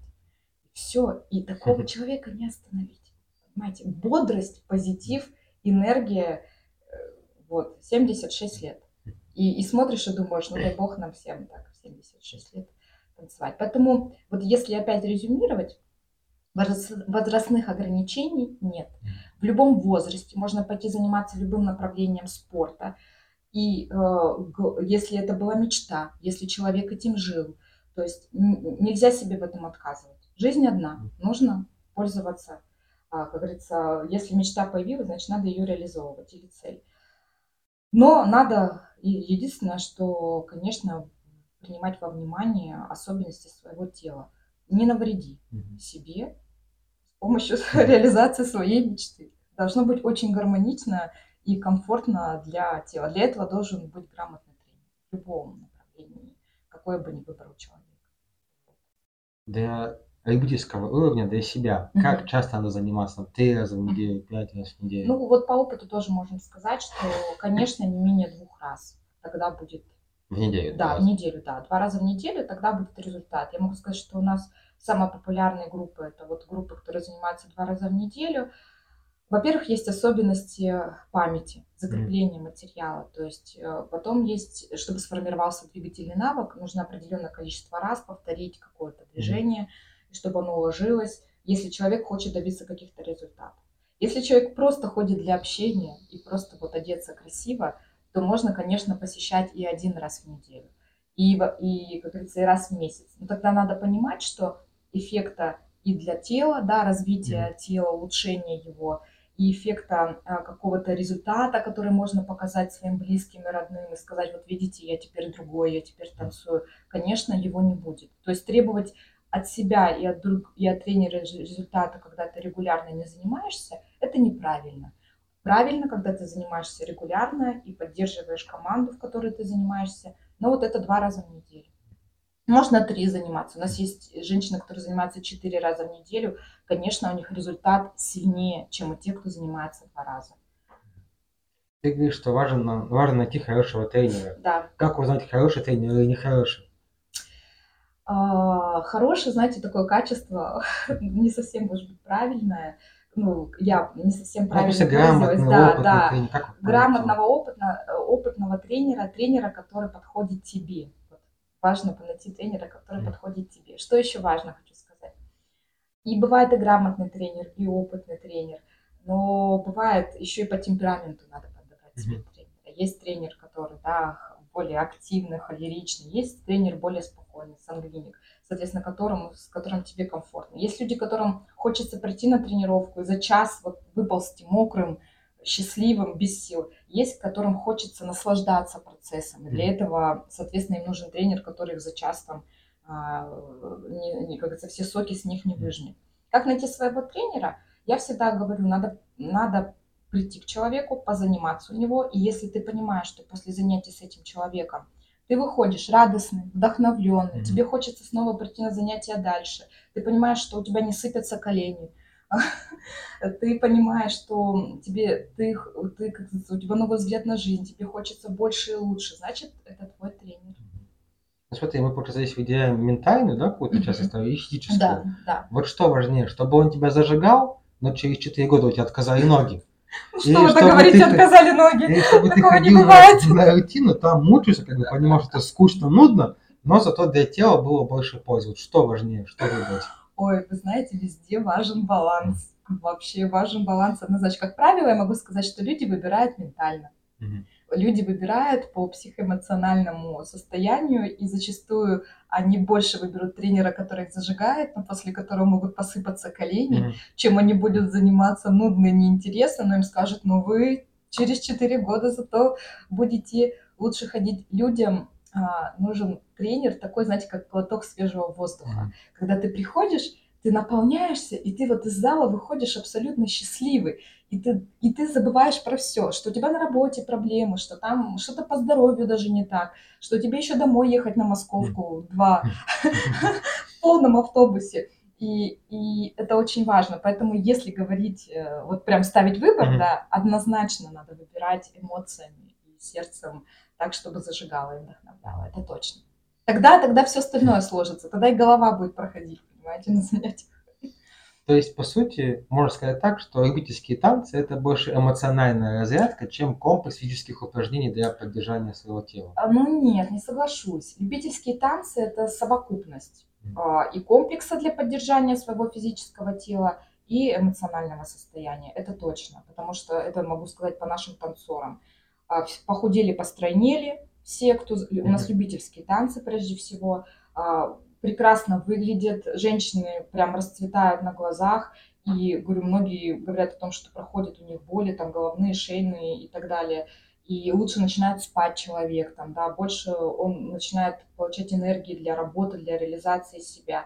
Все, и такого человека не остановить. Понимаете, бодрость, позитив, энергия, э, вот, 76 лет. И, и смотришь и думаешь, ну дай бог нам всем так, 76 лет танцевать. Поэтому вот если опять резюмировать, возрастных ограничений нет. В любом возрасте можно пойти заниматься любым направлением спорта. И э, если это была мечта, если человек этим жил, то есть нельзя себе в этом отказывать. Жизнь одна, нужно пользоваться, а, как говорится, если мечта появилась, значит надо ее реализовывать или цель. Но надо, единственное, что, конечно, принимать во внимание особенности своего тела. Не навреди mm-hmm. себе с помощью (laughs) реализации своей мечты. Должно быть очень гармонично и комфортно для тела. Для этого должен быть грамотный тренер в любом направлении, какое бы ни выбрал человек. Для любительского уровня, для себя, mm-hmm. как часто надо заниматься? Три раза в неделю, пять раз в неделю? Ну вот по опыту тоже можно сказать, что, конечно, не менее двух раз. Тогда будет в неделю? Да, в неделю, да. Два раза в неделю, тогда будет результат. Я могу сказать, что у нас самая популярная группа, это вот группы, которые занимаются два раза в неделю. Во-первых, есть особенности памяти, закрепления mm. материала. То есть э, потом есть, чтобы сформировался двигательный навык, нужно определенное количество раз повторить какое-то движение, mm. чтобы оно уложилось, если человек хочет добиться каких-то результатов. Если человек просто ходит для общения и просто вот одеться красиво, то можно, конечно, посещать и один раз в неделю. и, и, как говорится, и раз в месяц. Но тогда надо понимать, что эффекта и для тела, да, развития тела, улучшения его, и эффекта а, какого-то результата, который можно показать своим близким и родным и сказать, вот видите, я теперь другой, я теперь танцую, конечно, его не будет. То есть требовать от себя и от, друг, и от тренера результата, когда ты регулярно не занимаешься, это неправильно. Правильно, когда ты занимаешься регулярно и поддерживаешь команду, в которой ты занимаешься, но вот это два раза в неделю. Можно три заниматься. У нас есть женщины, которые занимаются четыре раза в неделю. Конечно, у них результат сильнее, чем у тех, кто занимается два раза. Ты говоришь, что важно, важно найти хорошего тренера. Да. Как узнать, хороший тренер или нехороший? А, хорошее, знаете, такое качество (laughs) не совсем, может быть, правильное. Ну, я не совсем Ну, правильно грамотный, выразилась. Да, опытный да. тренер. Как Грамотного, опытно, опытного тренера, тренера, который подходит тебе. Вот. Важно найти тренера, который Мгм. подходит тебе. Что еще важно, хочу сказать. И бывает и грамотный тренер, и опытный тренер. Но бывает еще и по темпераменту надо подобрать себе Мгм. тренера. Есть тренер, который, да, более активный, холеричный. Есть тренер более спокойный, сангвиник, соответственно, которому, с которым тебе комфортно. Есть люди, которым хочется прийти на тренировку и за час вот выползти мокрым, счастливым, без сил. Есть, которым хочется наслаждаться процессом. И для этого, соответственно, им нужен тренер, который их за час там, а, не, не, как говорится, все соки с них не выжмет. Как найти своего тренера? Я всегда говорю, надо, надо прийти к человеку, позаниматься у него, и если ты понимаешь, что после занятий с этим человеком ты выходишь радостный, вдохновленный, Мгм. тебе хочется снова прийти на занятия дальше, ты понимаешь, что у тебя не сыпятся колени, (laughs) ты понимаешь, что тебе, ты, ты, как у тебя новый взгляд на жизнь, тебе хочется больше и лучше, значит, это твой тренер. Ну, смотри, мы, получается, здесь выделяем ментальную, да, какую-то Мгм. часть и физическую. Да, да. Вот что важнее, чтобы он тебя зажигал, но через 4 года у тебя отказали ноги. Ну что вы так чтобы говорите, ты- отказали ноги? Чтобы ты Такого не ходил на, бывает. на рутину, там мучился, как бы понимал, что это скучно, нудно, но зато для тела было больше пользы. Вот что важнее, что выбрать? Ой, вы знаете, везде важен баланс. Вообще важен баланс однозначно. Как правило, я могу сказать, что люди выбирают ментально. Мгм. Люди выбирают по психоэмоциональному состоянию, и зачастую они больше выберут тренера, который их зажигает, но после которого могут посыпаться колени, Мгм. чем они будут заниматься нудно и неинтересно, но им скажут, ну вы через 4 года зато будете лучше ходить. Людям а, нужен тренер такой, знаете, как глоток свежего воздуха. Мгм. Когда ты приходишь, ты наполняешься, и ты вот из зала выходишь абсолютно счастливый. И ты, и ты забываешь про все, что у тебя на работе проблемы, что там что-то по здоровью даже не так, что тебе еще домой ехать на Московку два (laughs) в полном автобусе. И, и это очень важно. Поэтому если говорить, э, вот прям ставить выбор, да, однозначно надо выбирать эмоциями и сердцем так, чтобы зажигало и вдохновляло. Это точно. Тогда, тогда все остальное сложится. Тогда и голова будет проходить, понимаете, на занятиях. То есть, по сути, можно сказать так, что любительские танцы – это больше эмоциональная разрядка, чем комплекс физических упражнений для поддержания своего тела. А, Ну нет, не соглашусь. Любительские танцы это совокупность а, и комплекса для поддержания своего физического тела, и эмоционального состояния. Это точно, потому что это могу сказать по нашим танцорам. А, Похудели, постройнели все, кто з- у нас любительские танцы прежде всего, прекрасно выглядят, женщины прям расцветают на глазах. И, говорю, многие говорят о том, что проходят у них боли, там, головные, шейные и так далее и лучше начинает спать человек, там, да, больше он начинает получать энергии для работы, для реализации себя.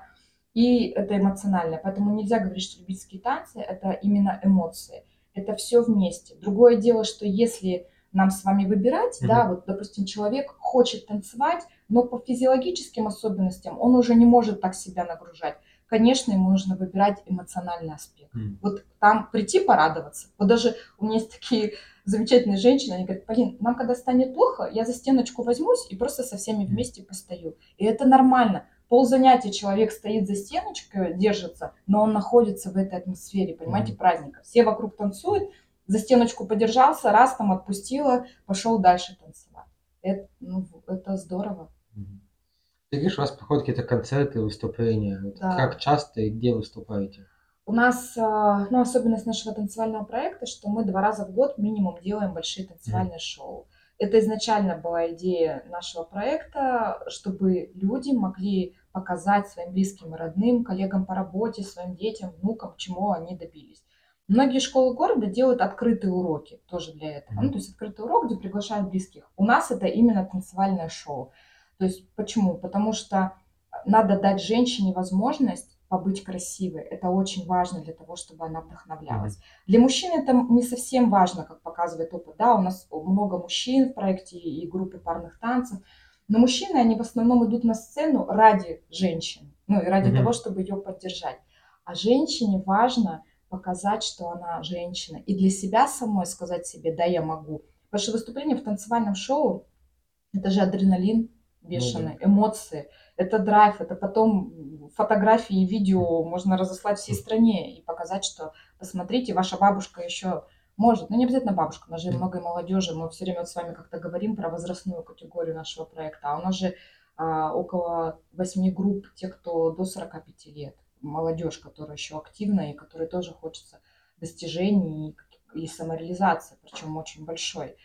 И это эмоционально. Поэтому нельзя говорить, что любительские танцы – это именно эмоции. Это все вместе. Другое дело, что если нам с вами выбирать, Мгм. да, вот, допустим, человек хочет танцевать, но по физиологическим особенностям он уже не может так себя нагружать. Конечно, ему нужно выбирать эмоциональный аспект. Мгм. Вот там прийти порадоваться. Вот даже у меня есть такие замечательные женщины, они говорят, Полин, нам когда станет плохо, я за стеночку возьмусь и просто со всеми вместе постою. И это нормально. Пол занятия человек стоит за стеночкой, держится, но он находится в этой атмосфере, понимаете, Мгм. праздника. Все вокруг танцуют, за стеночку подержался, раз там отпустила, пошел дальше танцевать. Это, ну, это здорово. Ты говоришь, у вас проходят какие-то концерты, выступления. Да. Как часто и где выступаете? У нас, а, ну, особенность нашего танцевального проекта, что мы два раза в год минимум делаем большие танцевальные шоу. это изначально была идея нашего проекта, чтобы люди могли показать своим близким и родным, коллегам по работе, своим детям, внукам, чему они добились. Многие школы города делают открытые уроки тоже для этого. Ну, то есть открытый урок, где приглашают близких. У нас это именно танцевальное шоу. То есть почему? Потому что надо дать женщине возможность побыть красивой. Это очень важно для того, чтобы она вдохновлялась. Для мужчин это не совсем важно, как показывает опыт. Да, у нас много мужчин в проекте и группы парных танцев. Но мужчины, они в основном идут на сцену ради женщин. Ну и ради mm-hmm. того, чтобы ее поддержать. А женщине важно показать, что она женщина. И для себя самой сказать себе, да, я могу. Потому что выступление в танцевальном шоу, это же адреналин ну, эмоции. Это драйв, это потом фотографии и видео можно разослать всей стране и показать, что посмотрите, ваша бабушка еще может, ну не обязательно бабушка, у нас же много молодежи, мы все время вот с вами как-то говорим про возрастную категорию нашего проекта, а у нас же а, около восьми групп тех, кто до 45 лет. Молодежь, которая еще активна и которой тоже хочется достижений и, и самореализации, причем очень большой.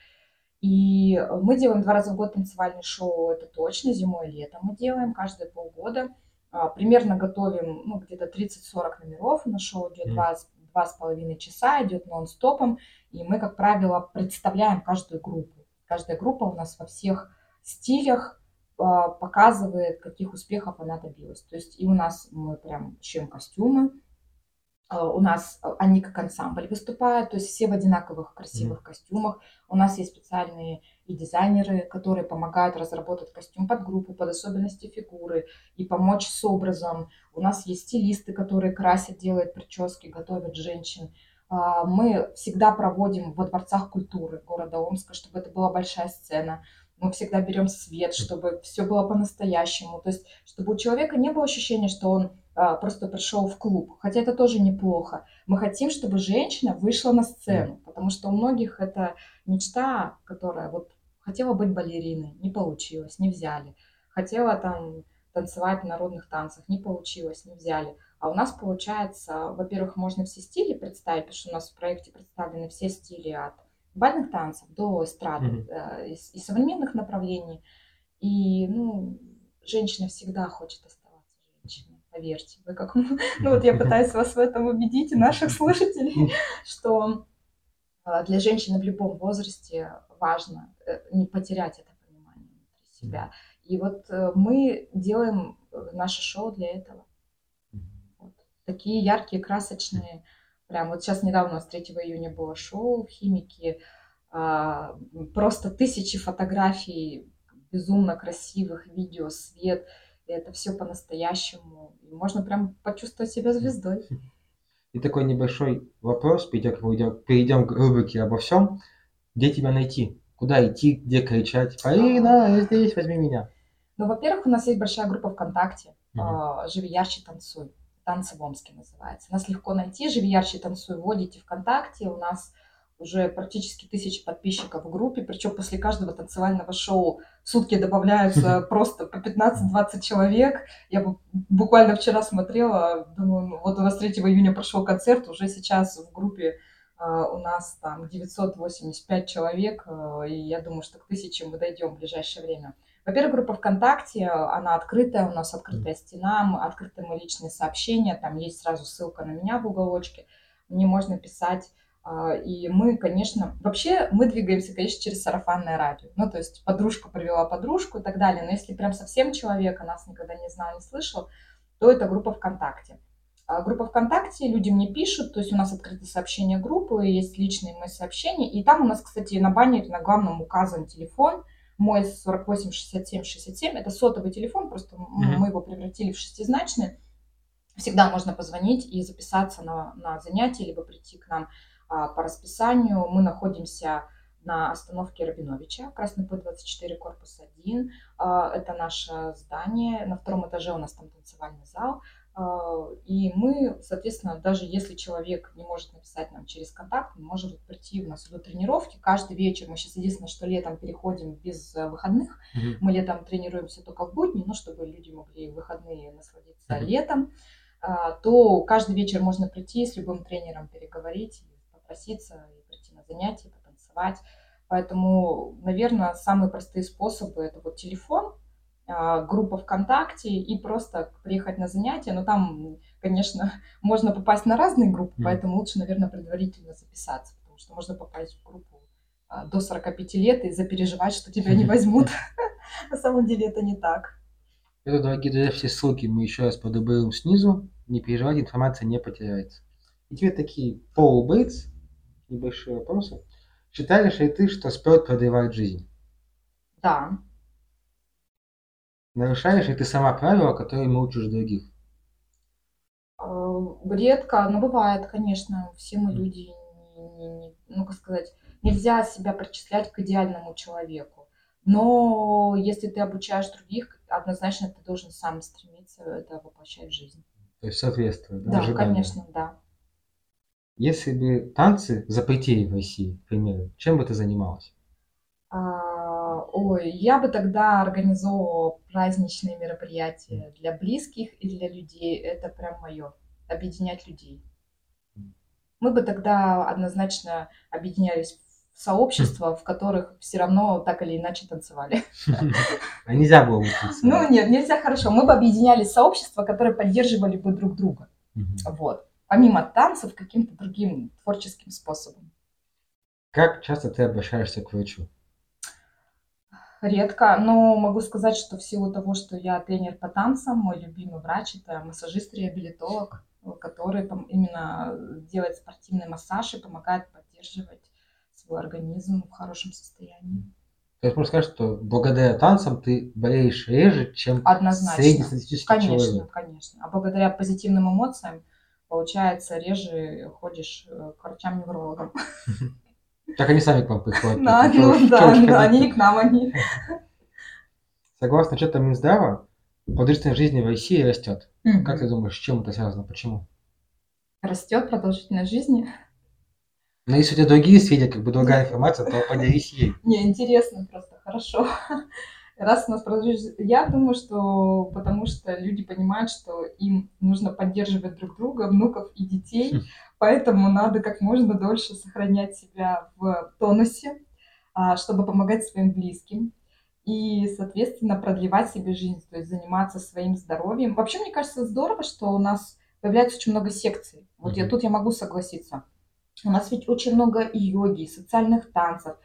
И мы делаем два раза в год танцевальное шоу, это точно, зимой и летом мы делаем, каждые полгода. А, примерно готовим ну, где-то 30-40 номеров на шоу, идет два, два с половиной часа, идет нон-стопом, и мы, как правило, представляем каждую группу. Каждая группа у нас во всех стилях, а, показывает, каких успехов она добилась. То есть и у нас мы прям шьем костюмы, у нас они как ансамбль выступают, то есть все в одинаковых красивых mm. костюмах. У нас есть специальные и дизайнеры, которые помогают разработать костюм под группу, под особенности фигуры и помочь с образом. У нас есть стилисты, которые красят, делают прически, готовят женщин. А, мы всегда проводим во дворцах культуры города Омска, чтобы это была большая сцена мы всегда берем свет, чтобы все было по-настоящему. То есть, чтобы у человека не было ощущения, что он просто пришел в клуб. Хотя это тоже неплохо. Мы хотим, чтобы женщина вышла на сцену, потому что у многих это мечта, которая вот хотела быть балериной, не получилось, не взяли. Хотела там танцевать в народных танцах, не получилось, не взяли. А у нас получается, во-первых, можно все стили представить, потому что у нас в проекте представлены все стили от бальных танцев до эстрады mm-hmm. э, и, и современных направлений. И, ну, женщина всегда хочет женщиной, поверьте. Вы как... (laughs) Ну, вот я пытаюсь вас в этом убедить, и наших слушателей, (laughs) что э, для женщины в любом возрасте важно э, не потерять это понимание внутри себя. И вот э, мы делаем наше шоу для этого. Вот. Такие яркие, красочные, Прям вот сейчас недавно, у нас 3 июня было шоу в Химике, а, просто тысячи фотографий безумно красивых, видео, свет, и это все по-настоящему. Можно прям почувствовать себя звездой. (laughs) И такой небольшой вопрос, перейдем, перейдем к рубрике обо всем. Где тебя найти? Куда идти, где кричать? Полина, здесь, возьми меня. Ну, во-первых, у нас есть большая группа ВКонтакте. Угу. Живи ярче, танцуй танцы в Омске называется. Нас легко найти, живи ярче, танцуй, вводите ВКонтакте, у нас уже практически тысячи подписчиков в группе, причем после каждого танцевального шоу в сутки добавляются просто по 15-20 человек. Я буквально вчера смотрела, думаю, ну, вот у нас 3 июня прошел концерт, уже сейчас в группе Uh, у нас там 985 человек, uh, и я думаю, что к тысяче мы дойдем в ближайшее время. Во-первых, группа ВКонтакте, она открытая, у нас открытая стена, открытые мы личные сообщения, там есть сразу ссылка на меня в уголочке, мне можно писать. А, и мы, конечно, вообще мы двигаемся, конечно, через сарафанное радио. Ну, то есть подружка привела подружку и так далее. Но если прям совсем человека нас никогда не знал, не слышал, то это группа ВКонтакте. А группа ВКонтакте, люди мне пишут, то есть у нас открыто сообщение группы, есть личные мои сообщения. И там у нас, кстати, на баннере на главном указан телефон – мой 48 67 67, это сотовый телефон, просто mm-hmm. мы его превратили в шестизначный. Всегда можно позвонить и записаться на, на занятие, либо прийти к нам по расписанию. Мы находимся на остановке Рабиновича, Красный путь 24, корпус 1. А, это наше здание. На втором этаже у нас там танцевальный зал. А, и мы, соответственно, даже если человек не может написать нам через контакт, он может прийти, у нас идут тренировки каждый вечер. Мы сейчас единственное, что летом переходим без э, выходных. Mm-hmm. Мы летом тренируемся только в будни, ну, чтобы люди могли в выходные насладиться mm-hmm. летом. А, то каждый вечер можно прийти с любым тренером переговорить, попроситься и прийти на занятия, потанцевать. Поэтому, наверное, самые простые способы это вот телефон, а, группа ВКонтакте и просто приехать на занятия. Но там, конечно, (laughs) можно попасть на разные группы, mm. поэтому лучше, наверное, предварительно записаться, потому что можно попасть в группу а, до 45 лет и запереживать, что тебя не (laughs) возьмут. (laughs) На самом деле это не так. Это, дорогие друзья, все ссылки мы еще раз подобрым снизу. Не переживайте, информация не потеряется. И тебе такие Пол Бейтс, небольшие вопросы. Считаешь ли ты, что спорт продлевает жизнь? Да. Нарушаешь ли ты сама правила, которые учишь других? Э, редко, но бывает, конечно. Все мы люди, ну, как сказать, нельзя себя причислять к идеальному человеку. Но если ты обучаешь других, однозначно ты должен сам стремиться это воплощать в жизнь. То есть соответствует, да? Да, ожиданиям. конечно, да. Если бы танцы запретили в России, к примеру, чем бы ты занималась? А, ой, я бы тогда организовывала праздничные мероприятия для близких и для людей. Это прям мое. Объединять людей. Мы бы тогда однозначно объединялись в сообщества, в которых все равно так или иначе танцевали. А нельзя было бы Ну нет, нельзя хорошо. Мы бы объединялись в сообщества, которые поддерживали бы друг друга. Вот помимо танцев, каким-то другим творческим способом. Как часто ты обращаешься к врачу? Редко, но могу сказать, что в силу того, что я тренер по танцам, мой любимый врач это массажист-реабилитолог, который именно делает спортивный массаж и помогает поддерживать свой организм в хорошем состоянии. То есть можно сказать, что благодаря танцам ты болеешь реже, чем Однозначно. среднестатистический конечно, человек. Конечно, конечно. А благодаря позитивным эмоциям получается, реже ходишь э, к врачам-неврологам. (laughs) Так они сами к вам приходят. Да, ну да, да, они не к нам, они. (laughs) Согласно отчетам Минздрава, продолжительность жизни в России растет. Как ты думаешь, с чем это связано? Почему? Растет продолжительность жизни? Но если у тебя другие сведения, как бы другая информация, то поделись ей. (laughs) Не, интересно просто, хорошо. Раз у нас продолжительность... Я думаю, что потому что люди понимают, что им нужно поддерживать друг друга, внуков и детей, хм. поэтому надо как можно дольше сохранять себя в тонусе, а, чтобы помогать своим близким и, соответственно, продлевать себе жизнь, то есть заниматься своим здоровьем. Вообще, мне кажется, здорово, что у нас появляется очень много секций. Вот mm-hmm. я тут я могу согласиться. У нас ведь очень много и йоги, и социальных танцев,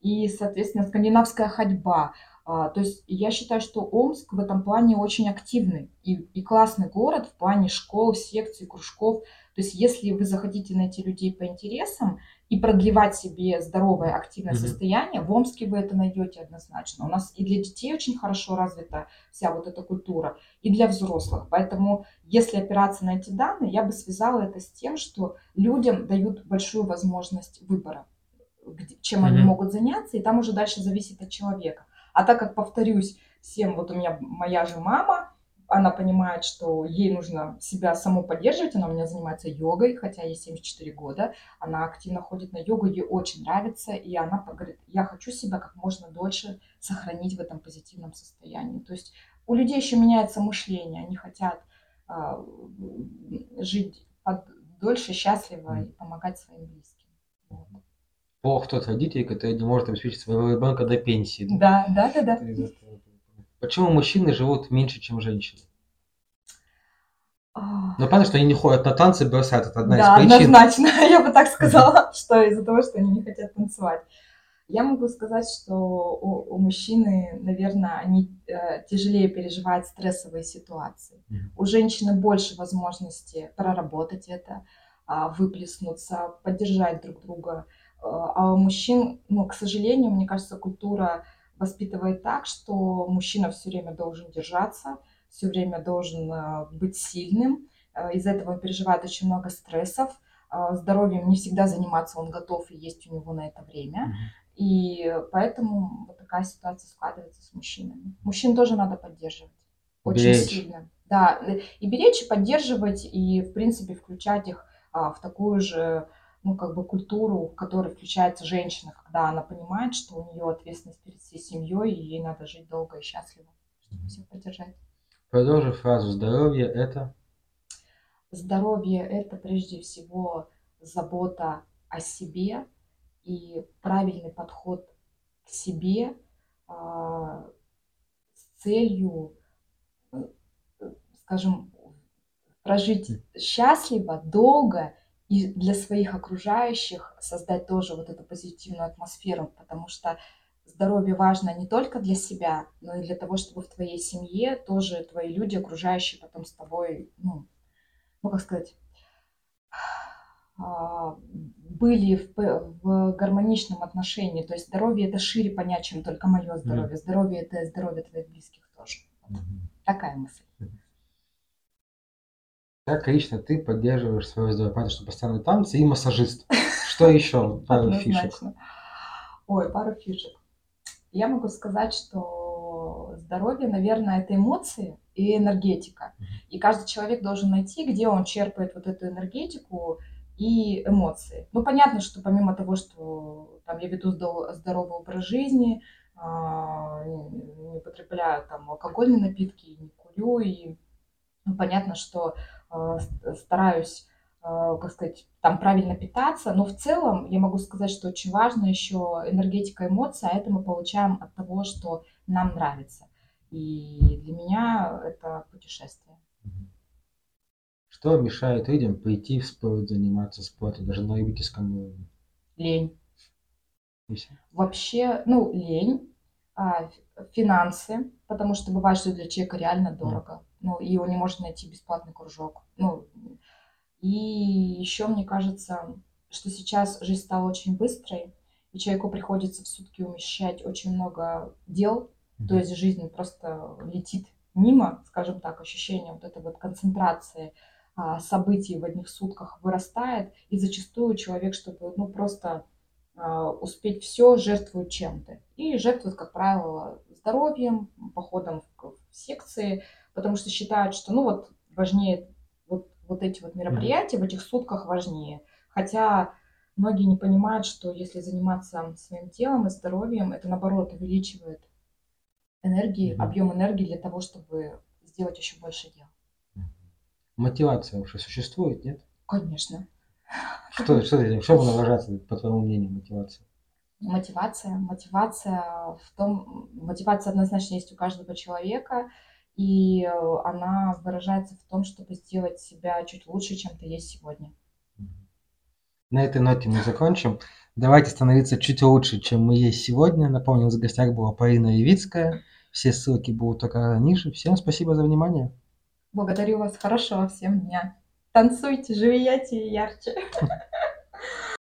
и, соответственно, скандинавская ходьба. А, то есть я считаю, что Омск в этом плане очень активный и, и классный город в плане школ, секций, кружков. То есть если вы захотите найти людей по интересам и продлевать себе здоровое, активное mm-hmm. состояние, в Омске вы это найдете однозначно. У нас и для детей очень хорошо развита вся вот эта культура, и для взрослых. Поэтому если опираться на эти данные, я бы связала это с тем, что людям дают большую возможность выбора, чем mm-hmm. они могут заняться, и там уже дальше зависит от человека. А так как, повторюсь, всем, вот у меня моя же мама, она понимает, что ей нужно себя саму поддерживать, она у меня занимается йогой, хотя ей 74 года, она активно ходит на йогу, ей очень нравится, и она говорит, я хочу себя как можно дольше сохранить в этом позитивном состоянии. То есть у людей еще меняется мышление, они хотят а, жить под, дольше, счастливо и помогать своим близким. Вот плохо тот родитель, который не может обеспечить своего ребенка до пенсии. Да, да, да, да. Почему мужчины живут меньше, чем женщины? Ну, понятно, что они не ходят на танцы, бросают. Это одна да, из причин. однозначно. (laughs) Я бы так сказала, что из-за того, что они не хотят танцевать. Я могу сказать, что у, у мужчины, наверное, они э, тяжелее переживают стрессовые ситуации. Mm-hmm. У женщины больше возможности проработать это, э, выплеснуться, поддержать друг друга. А мужчин, ну, к сожалению, мне кажется, культура воспитывает так, что мужчина все время должен держаться, все время должен э, быть сильным. Э, из-за этого он переживает очень много стрессов. Э, здоровьем не всегда заниматься он готов и есть у него на это время. И поэтому вот такая ситуация складывается с мужчинами. Мужчин тоже надо поддерживать. Очень беречь. сильно. Да, и беречь, и поддерживать, и, в принципе, включать их а, в такую же ну, как бы культуру, в которой включается женщина, когда она понимает, что у нее ответственность перед всей семьей, и ей надо жить долго и счастливо, чтобы всех поддержать. Продолжи фразу. «здоровье – это…» Здоровье – это прежде всего забота о себе и правильный подход к себе а, с целью, э, скажем, прожить счастливо, долго и для своих окружающих создать тоже вот эту позитивную атмосферу, потому что здоровье важно не только для себя, но и для того, чтобы в твоей семье тоже твои люди, окружающие потом с тобой, ну, ну как сказать, а, были в, в гармоничном отношении. То есть здоровье это шире понять, чем только мое здоровье. Здоровье это здоровье твоих близких тоже. Вот. Mm-hmm. Такая мысль. Как лично ты поддерживаешь свое здоровье? Понятно, что постоянные танцы и массажист. Что еще? (laughs) Пару фишек. Ой, пару фишек. Я могу сказать, что здоровье, наверное, это эмоции и энергетика. И каждый человек должен найти, где он черпает вот эту энергетику, и эмоции. Ну, понятно, что помимо того, что там, я веду здоровый образ жизни, а, не употребляю там алкогольные напитки, не курю, и ну, понятно, что стараюсь, а, как сказать, там правильно питаться, но в целом я могу сказать, что очень важно еще энергетика эмоций, а это мы получаем от того, что нам нравится. И для меня это путешествие. Что мешает людям пойти в спорт, заниматься спортом, даже на любительском уровне? Лень. Вообще, ну, лень, а, финансы, потому что бывает, что для человека реально дорого. Ну, и он не может найти бесплатный кружок. Ну, и еще мне кажется, что сейчас жизнь стала очень быстрой, и человеку приходится в сутки умещать очень много дел, mm-hmm. то есть жизнь просто летит мимо, скажем так, ощущение вот этой вот концентрации а, событий в одних сутках вырастает, и зачастую человек, чтобы ну, просто а, успеть все, жертвует чем-то. И жертвует, как правило, здоровьем, походом в, в секции, потому что считают, что ну вот важнее вот, вот эти вот мероприятия в этих сутках важнее. Хотя многие не понимают, что если заниматься своим телом и здоровьем, это наоборот увеличивает энергии, mm-hmm. объем энергии для того, чтобы сделать еще больше дел. Мотивация вообще существует, нет? Конечно. Что, что, что выражается, по твоему мнению, мотивация? Мотивация. Мотивация в том, мотивация однозначно есть у каждого человека, и она выражается в том, чтобы сделать себя чуть лучше, чем ты есть сегодня. На этой ноте мы закончим. Давайте становиться чуть лучше, чем мы есть сегодня. Напомню, у нас в гостях была Полина Явицкая. Все ссылки будут только ниже. Всем спасибо за внимание. Благодарю вас. Хорошего всем дня. Танцуйте, живите ярче. (laughs)